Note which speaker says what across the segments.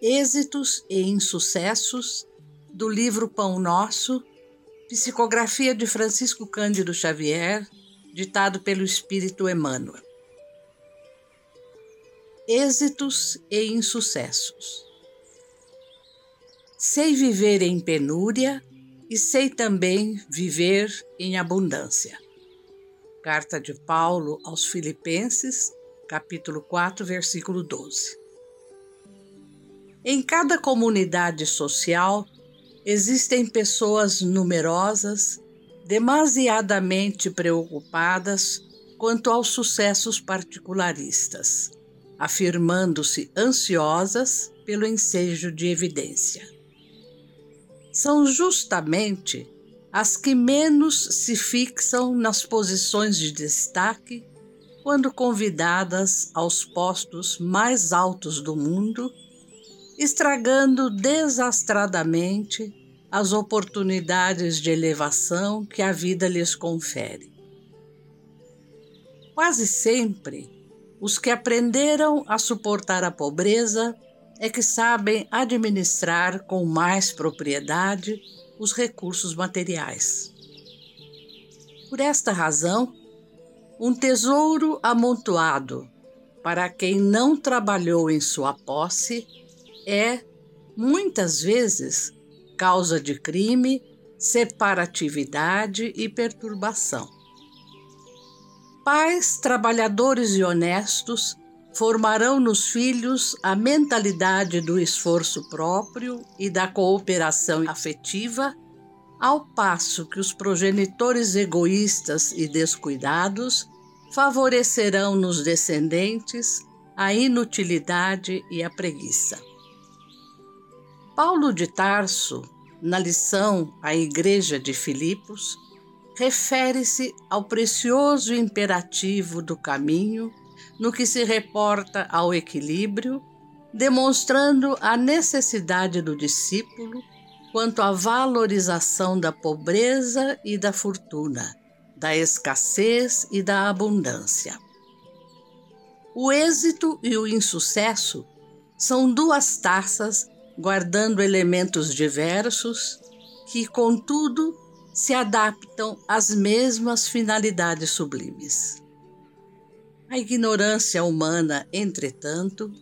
Speaker 1: Êxitos e Insucessos do livro Pão Nosso, psicografia de Francisco Cândido Xavier, ditado pelo Espírito Emmanuel. Êxitos e insucessos. Sei viver em penúria e sei também viver em abundância. Carta de Paulo aos Filipenses, capítulo 4, versículo 12. Em cada comunidade social existem pessoas numerosas, demasiadamente preocupadas quanto aos sucessos particularistas, afirmando-se ansiosas pelo ensejo de evidência. São justamente as que menos se fixam nas posições de destaque quando convidadas aos postos mais altos do mundo, estragando desastradamente as oportunidades de elevação que a vida lhes confere. Quase sempre, os que aprenderam a suportar a pobreza é que sabem administrar com mais propriedade os recursos materiais. Por esta razão, um tesouro amontoado para quem não trabalhou em sua posse é, muitas vezes, causa de crime, separatividade e perturbação. Pais trabalhadores e honestos formarão nos filhos a mentalidade do esforço próprio e da cooperação afetiva, ao passo que os progenitores egoístas e descuidados favorecerão nos descendentes a inutilidade e a preguiça. Paulo de Tarso, na lição à Igreja de Filipos, refere-se ao precioso imperativo do caminho no que se reporta ao equilíbrio, demonstrando a necessidade do discípulo quanto à valorização da pobreza e da fortuna, da escassez e da abundância. O êxito e o insucesso são duas taças guardando elementos diversos que, contudo, se adaptam às mesmas finalidades sublimes. A ignorância humana, entretanto,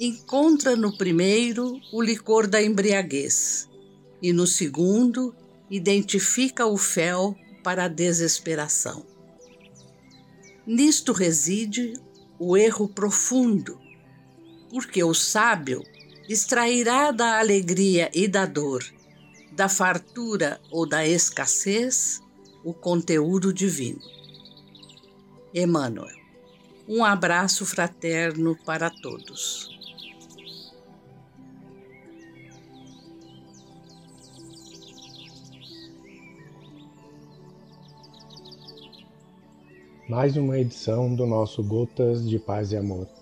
Speaker 1: encontra no primeiro o licor da embriaguez e no segundo identifica o fel para a desesperação. Nisto reside o erro profundo, porque o sábio extrairá da alegria e da dor, da fartura ou da escassez, o conteúdo divino. Emmanuel. Um abraço fraterno para todos.
Speaker 2: Mais uma edição do nosso Gotas de Paz e Amor.